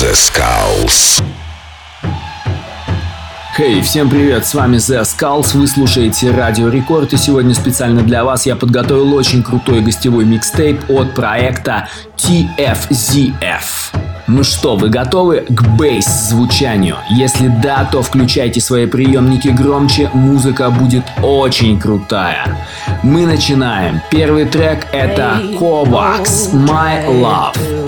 The Skulls. Хей, hey, всем привет, с вами The Skulls, вы слушаете Радио Рекорд, и сегодня специально для вас я подготовил очень крутой гостевой микстейп от проекта TFZF. Ну что, вы готовы к бейс-звучанию? Если да, то включайте свои приемники громче, музыка будет очень крутая. Мы начинаем. Первый трек это Kovacs My Love.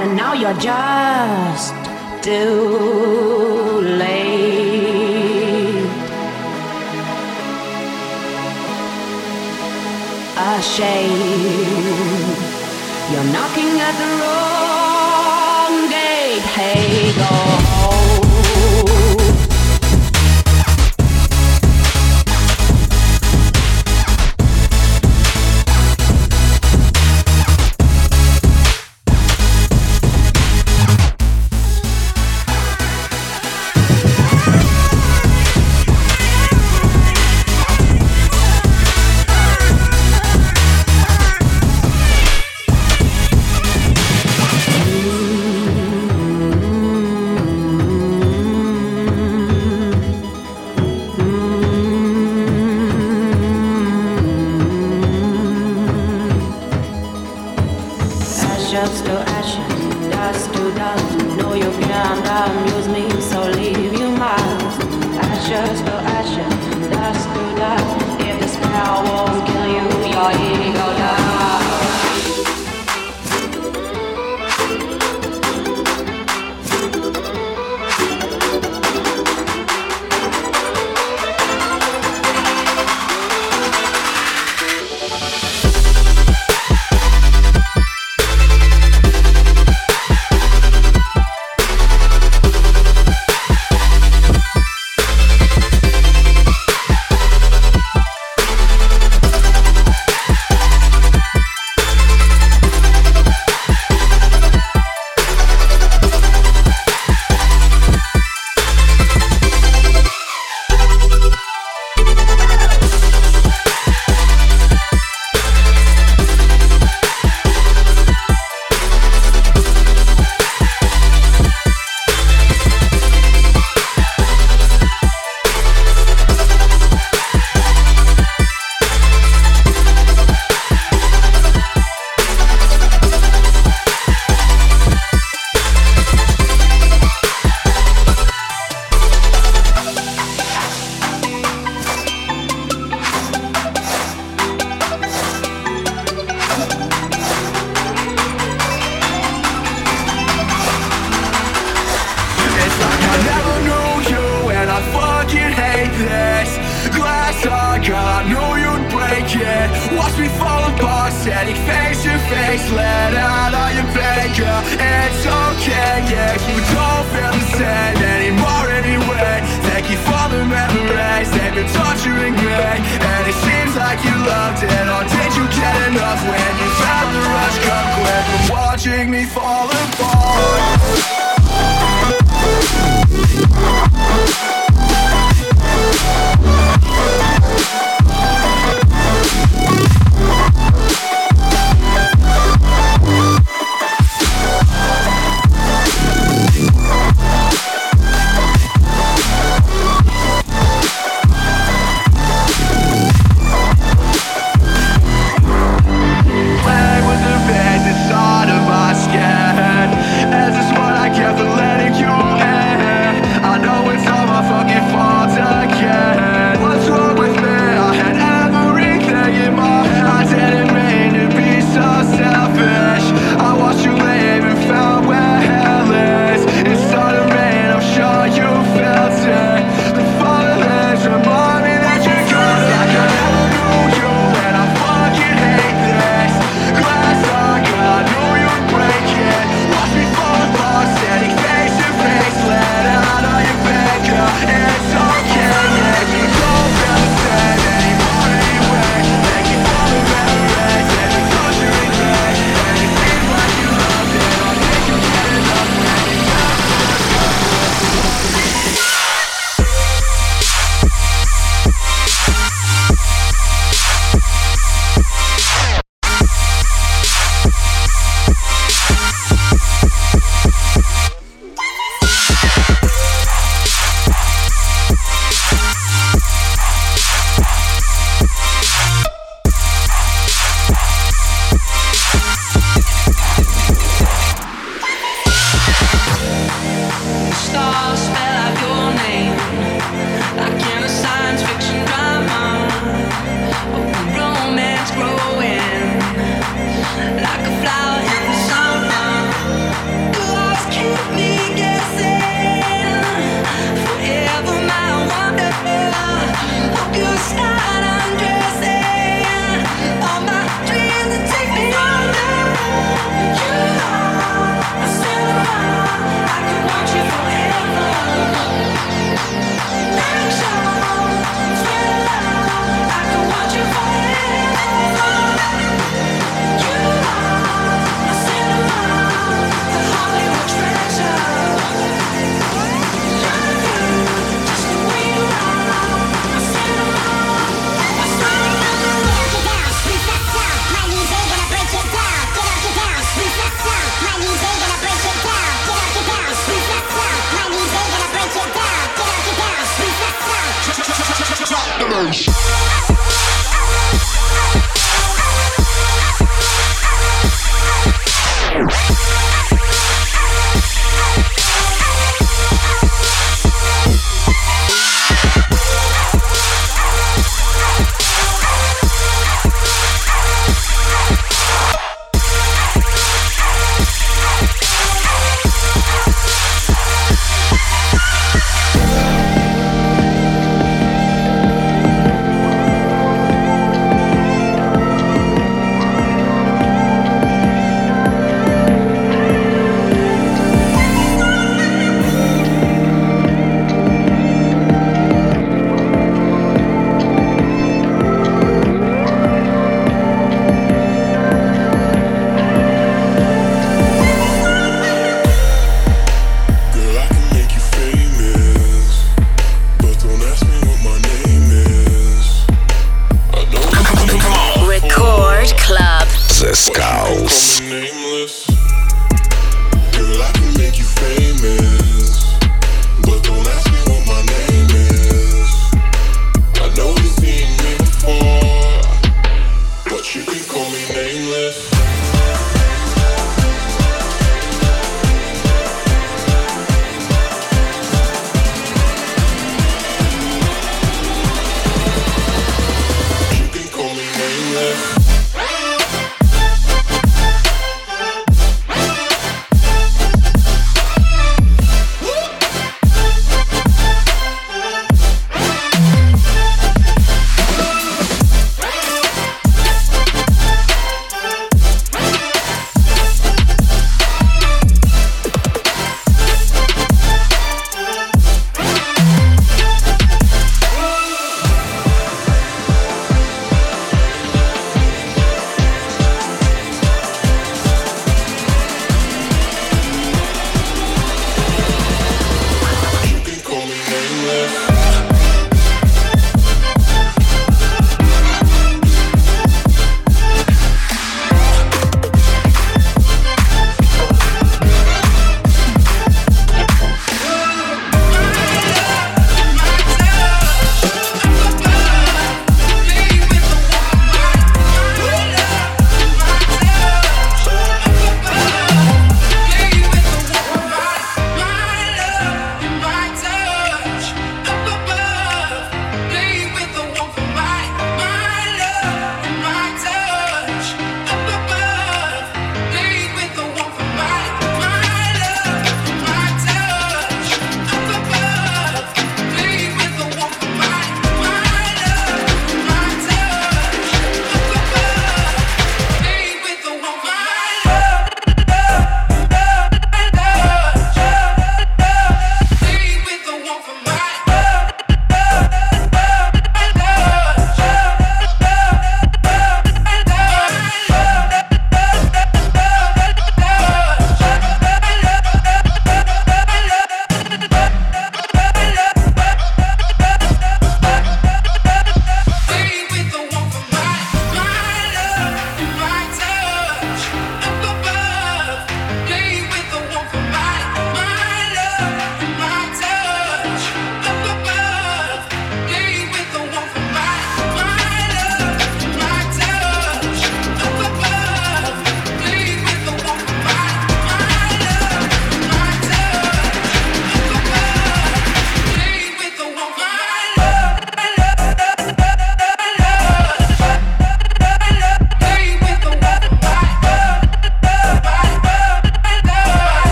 And now you're just too late. A Ashamed, you're knocking at the wrong mistakes Let out all your anger It's okay, yeah You don't feel the same anymore anyway. Thank you for the memories They've been torturing me. And it seems like you loved it Or did you get enough? When you found the rush come quick From watching me fall apart.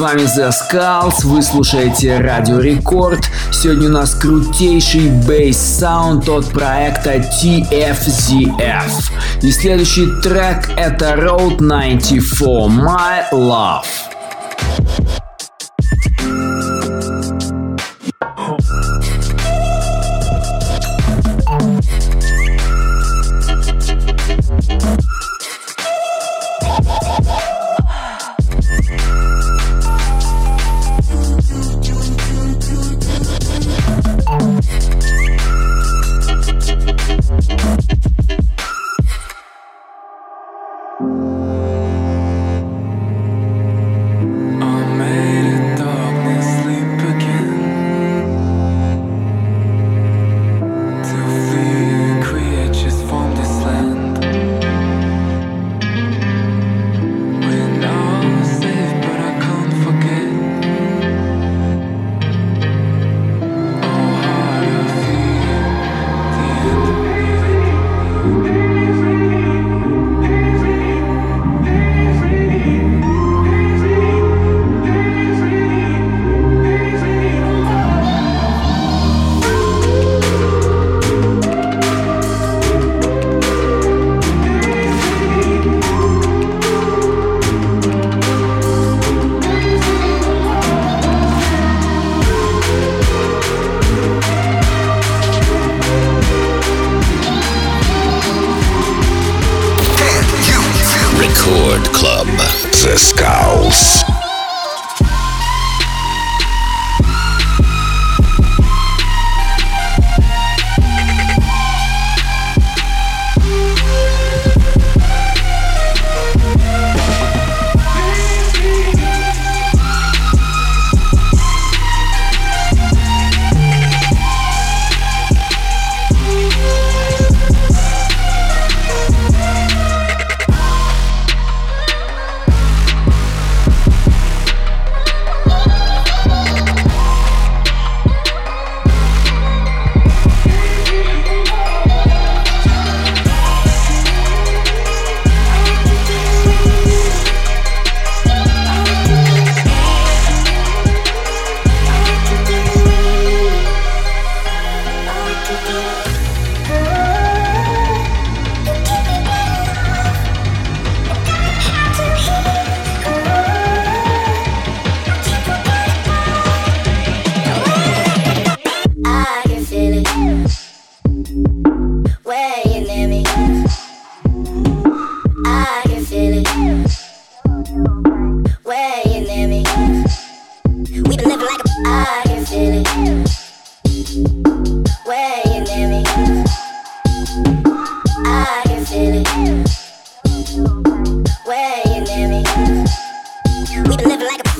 вами The Skulls, вы слушаете Радио Рекорд. Сегодня у нас крутейший бейс-саунд от проекта TFZF. И следующий трек это Road 94 My Love.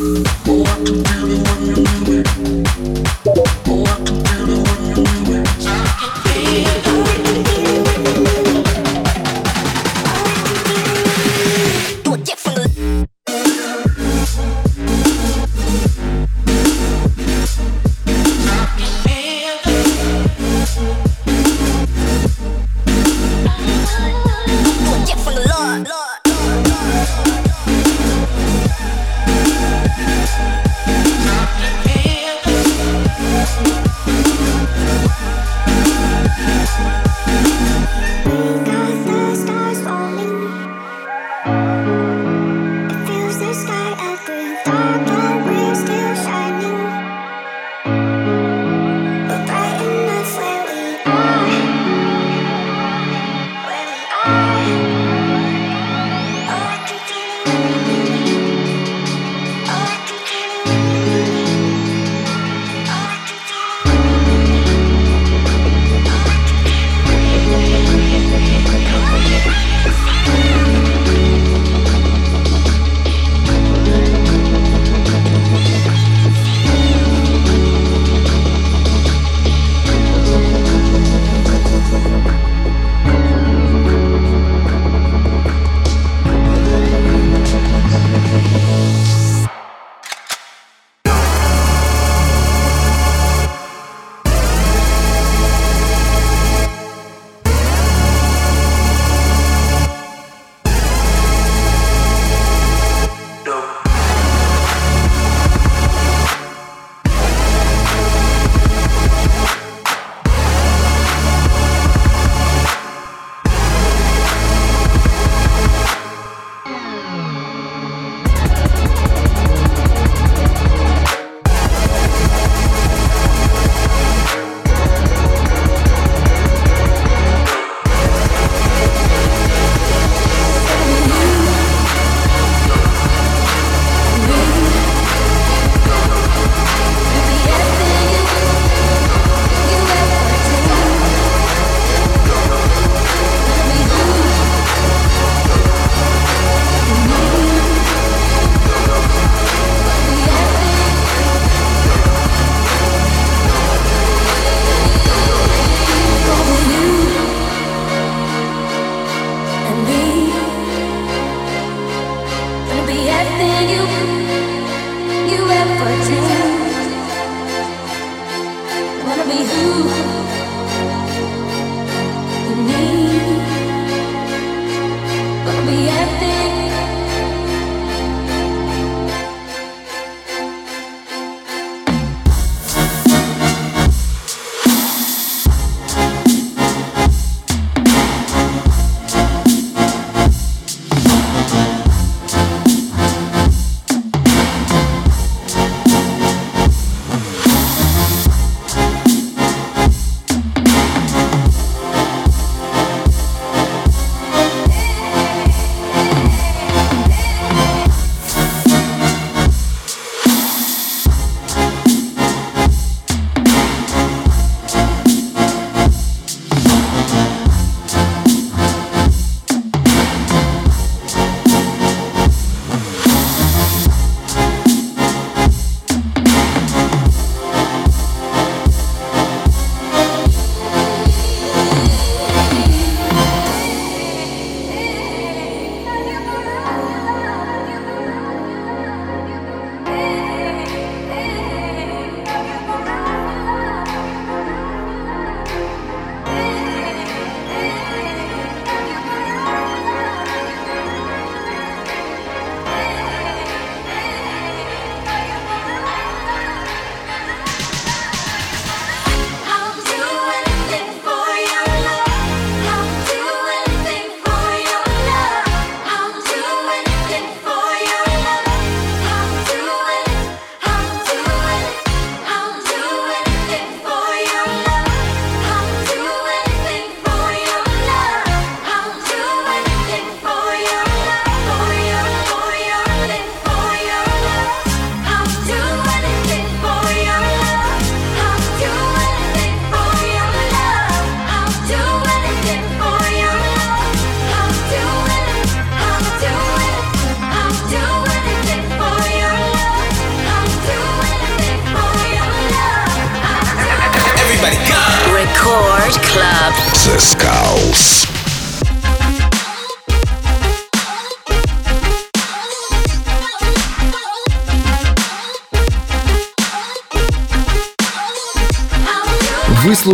What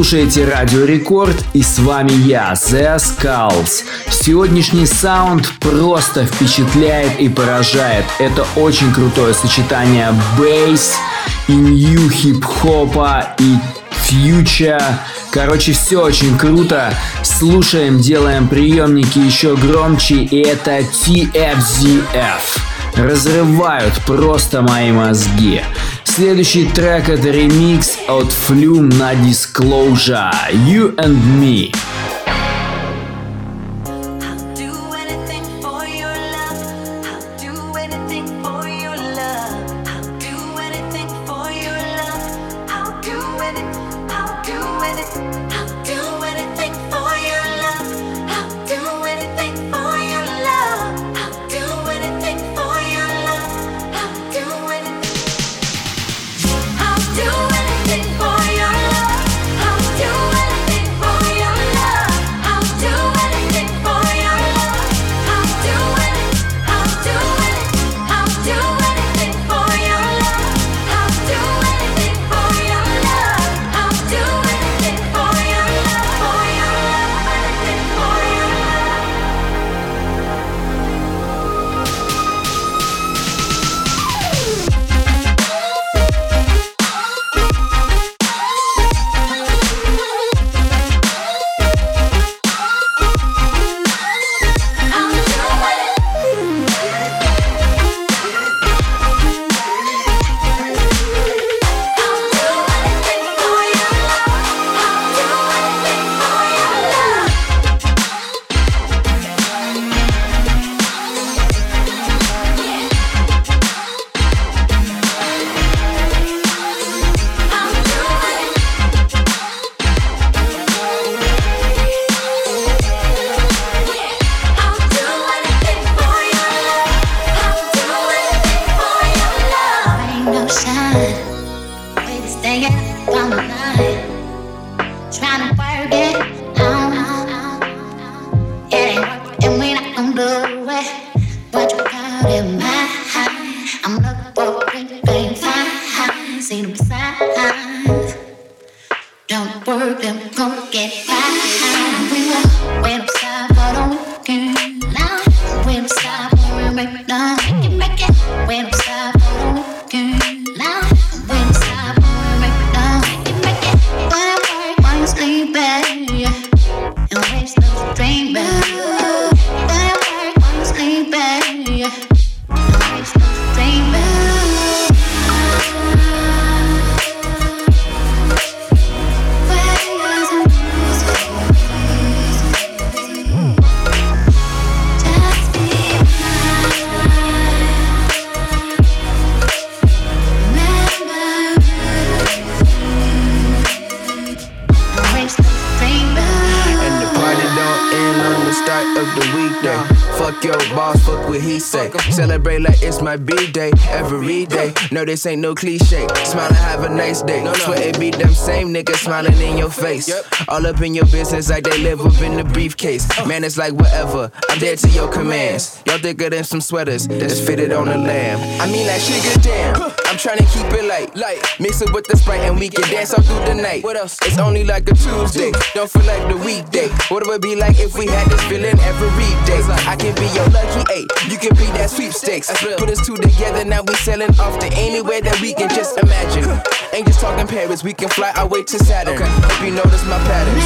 слушаете Радио Рекорд и с вами я, The Skulls. Сегодняшний саунд просто впечатляет и поражает. Это очень крутое сочетание бейс и нью хип-хопа и фьюча. Короче, все очень круто. Слушаем, делаем приемники еще громче, и это TFZF. Разрывают просто мои мозги. Следующий трек это ремикс от Flume на Disclosure You and Me. Shine. Way stay up all night. Trying this ain't no cliche. Smile and have a nice day. Swear it be them same niggas smiling in your face. Yep. All up in your business like they live up in the briefcase. Oh. Man, it's like whatever. I'm dead to your commands. Y'all thicker than some sweaters that's fitted on a lamb. I mean like sugar damn. I'm trying to keep it light, light. Mix it with the sprite and we can dance all through the night. What else? It's only like a Tuesday. Don't feel like the weekday. What would it be like if we had this feeling every day? I can be your lucky eight. You can be that sweepstakes. Put us two together, now we sailing off to anywhere that we can just imagine. Ain't just talking Paris, we can fly our way to Saturn. Hope you notice my patterns.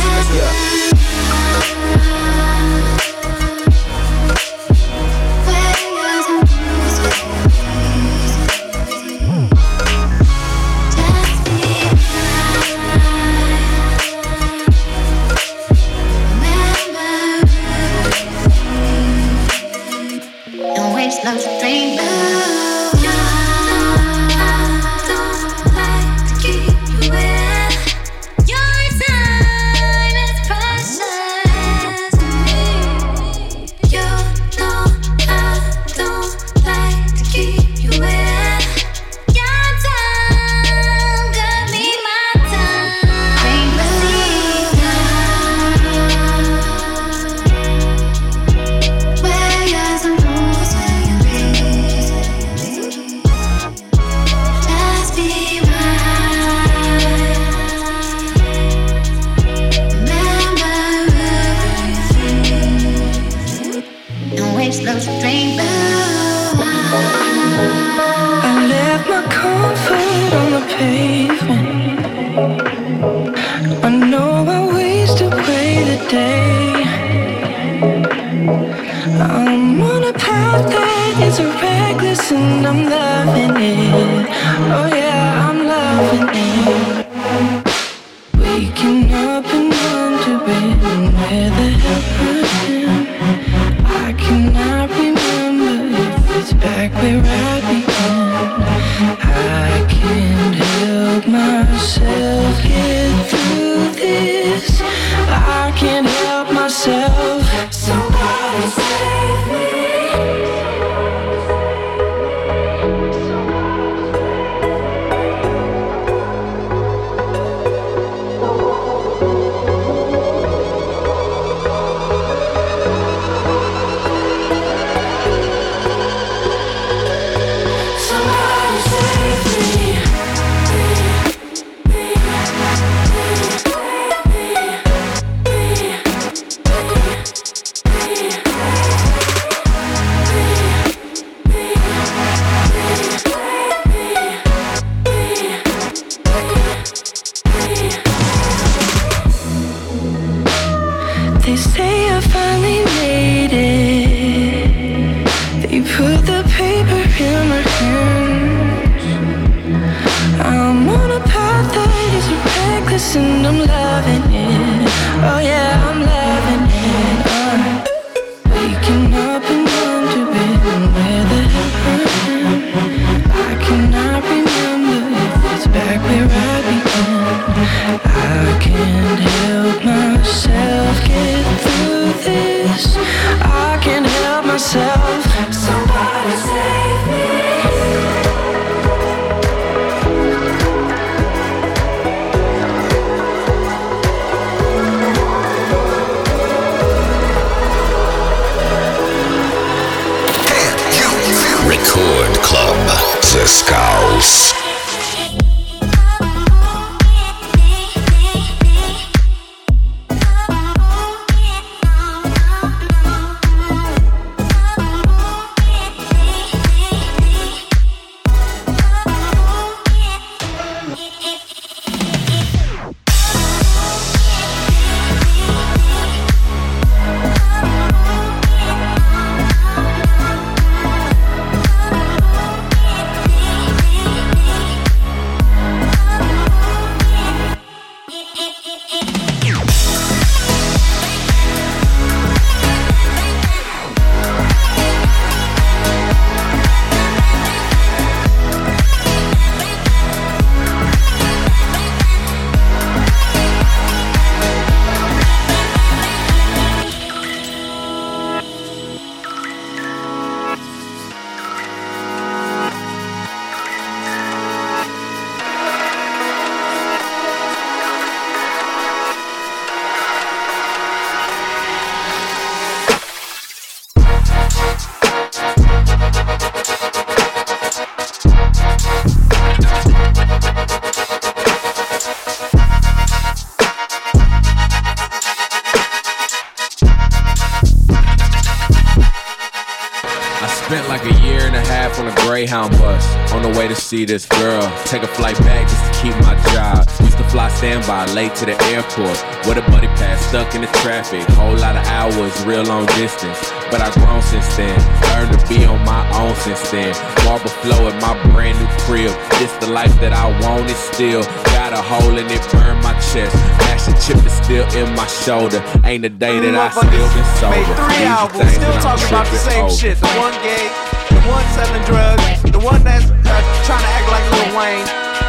See this girl. Take a flight back just to keep my job. Used to fly standby late to the airport with a buddy pass stuck in the traffic. Whole lot of hours, real long distance. But I've grown since then. Learned to be on my own since then. Marble flow in my brand new crib. This the life that I want. It still got a hole in it, burn my chest. Mash chip is still in my shoulder. Ain't a day that I still been sober. Made three albums, still talking about the same over. shit. The one gay, the one selling drugs, the one that's uh, trying to act like Lil Wayne.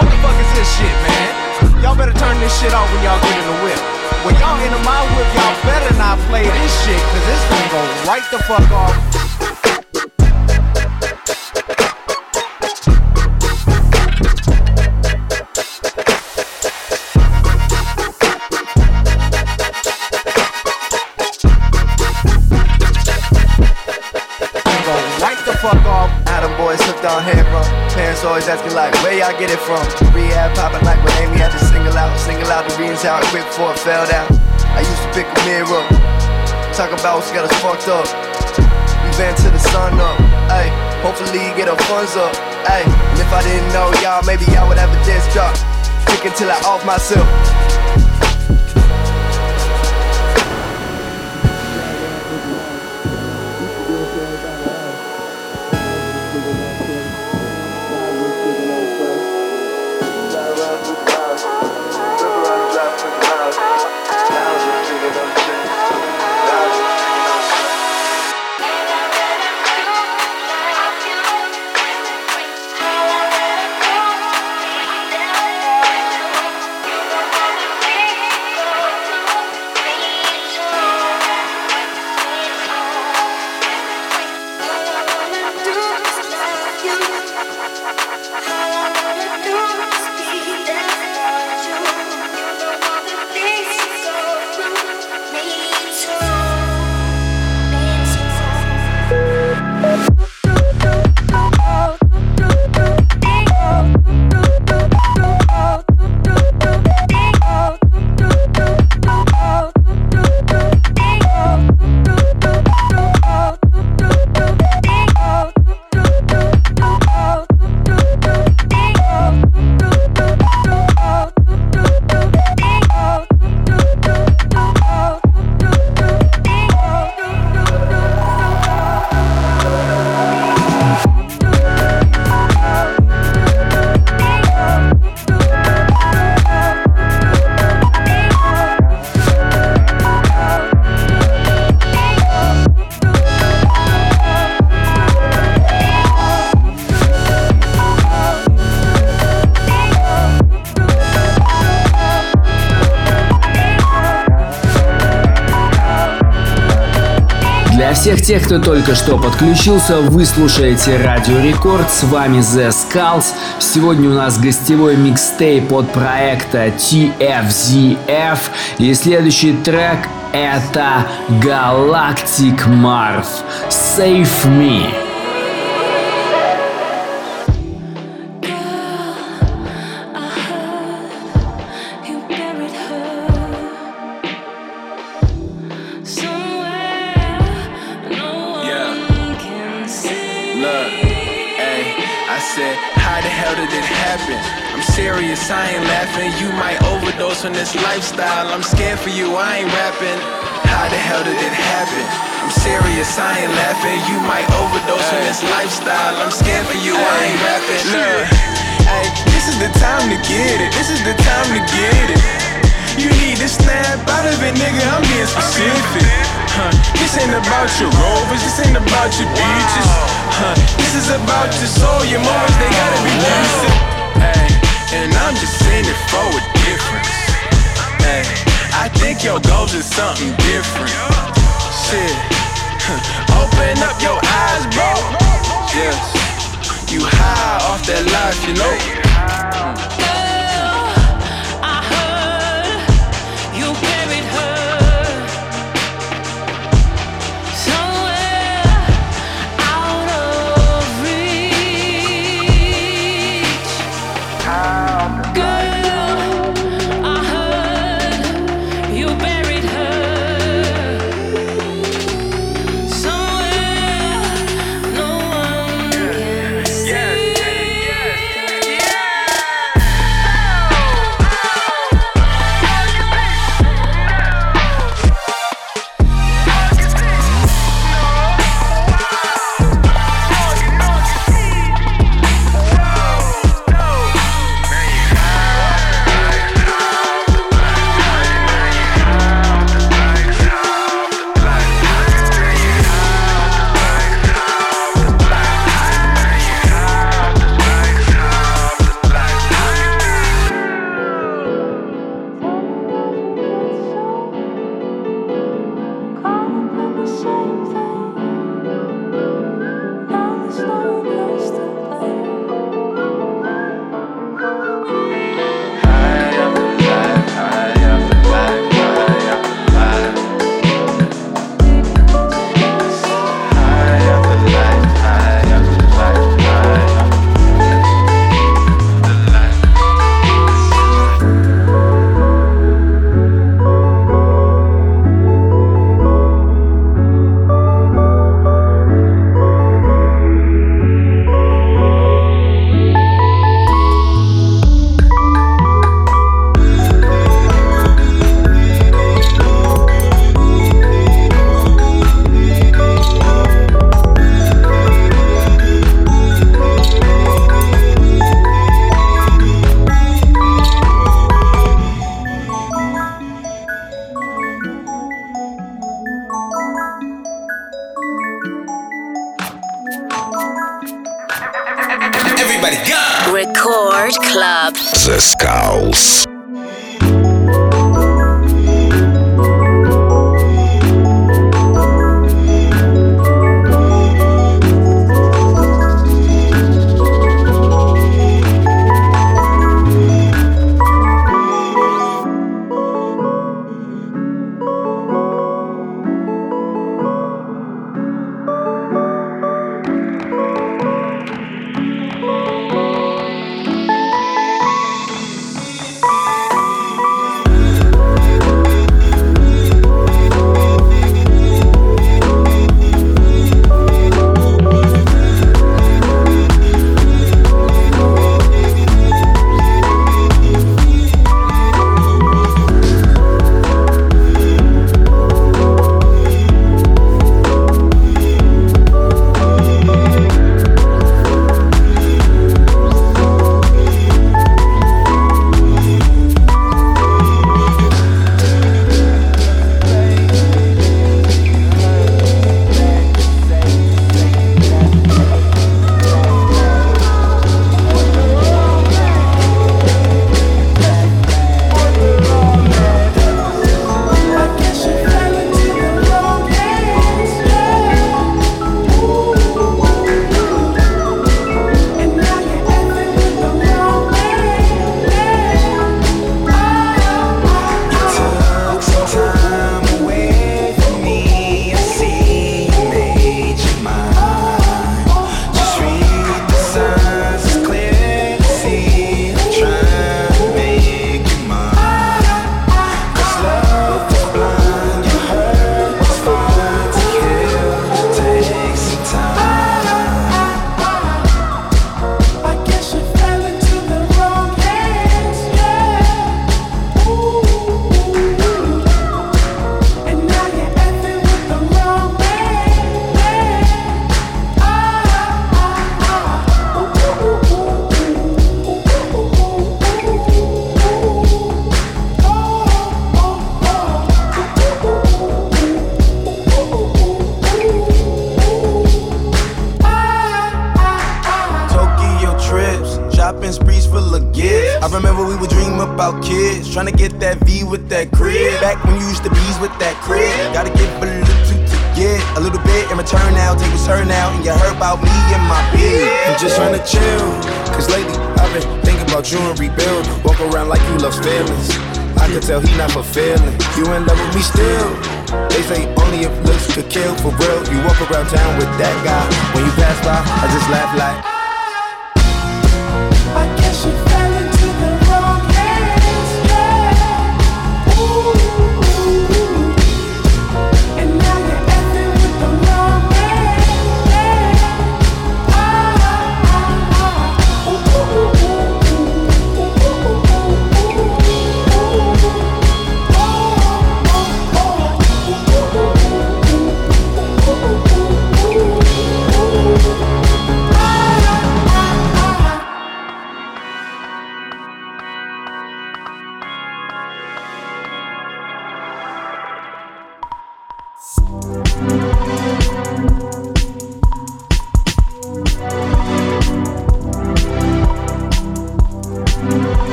What the fuck is this shit, man? Y'all better turn this shit off when y'all get in the whip. When y'all enter my whip, y'all better not play this shit, cause it's gonna go right the fuck off. Up. Ay, and if I didn't know y'all, maybe y'all would have a disc drop. Kick until I off myself. Всех тех, кто только что подключился, вы слушаете Радио Рекорд, с вами The Skulls. Сегодня у нас гостевой микстейп от проекта TFZF. И следующий трек это Galactic Marv Save Me. Lifestyle. I'm scared for you, I ain't rapping. How the hell did it happen? I'm serious, I ain't laughing. You might overdose on this lifestyle. I'm scared for you, I ain't rapping. Look, hey, this is the time to get it. This is the time to get it. You need to snap out of it, nigga. I'm being specific. Huh. This ain't about your rovers, this ain't about your beaches. Huh. This is about your soul, your moments, they gotta be lucid. Hey. And I'm just in it for a difference. Hey, I think your goals is something different. Shit, open up your eyes, bro. Yes, you high off that life, you know. House.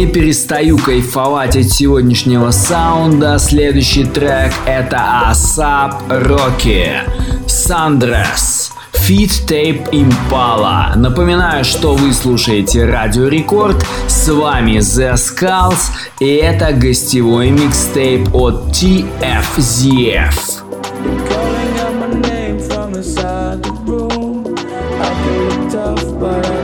не перестаю кайфовать от сегодняшнего саунда. Следующий трек это Асап Роки. Сандрес. Fit Tape Impala. Напоминаю, что вы слушаете Радио Рекорд, с вами The Skulls, и это гостевой микстейп от TFZF. Calling out my name from the side of the room. I do tough, but I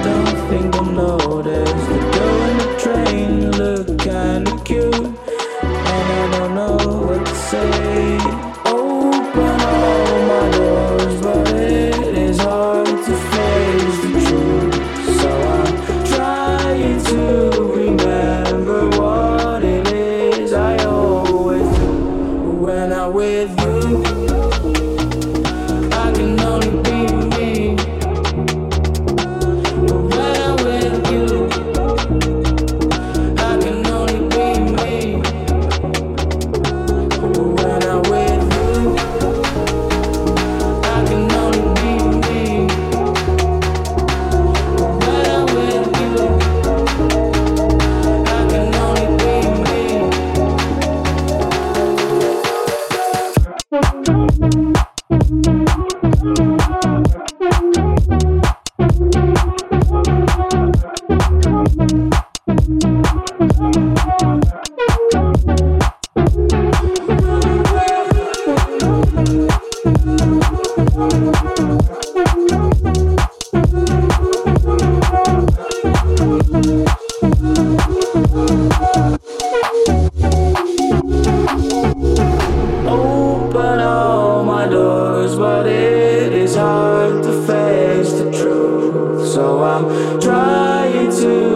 it is hard to face the truth. So I'm trying to.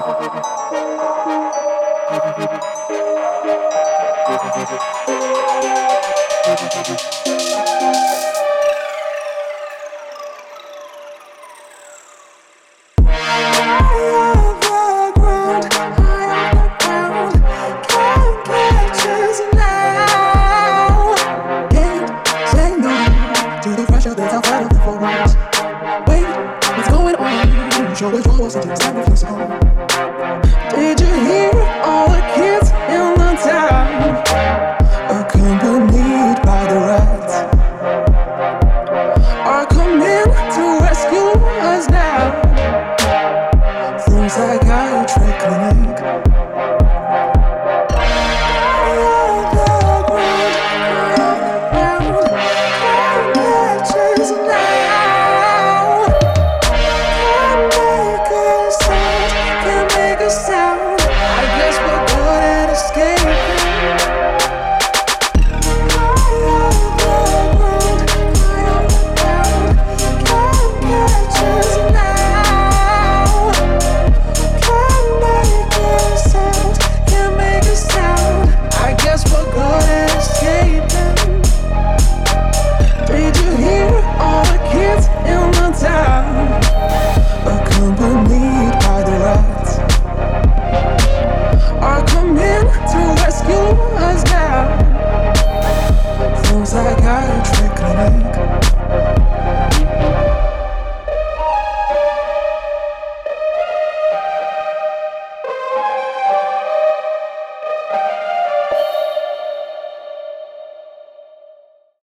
Psychiatric clinic.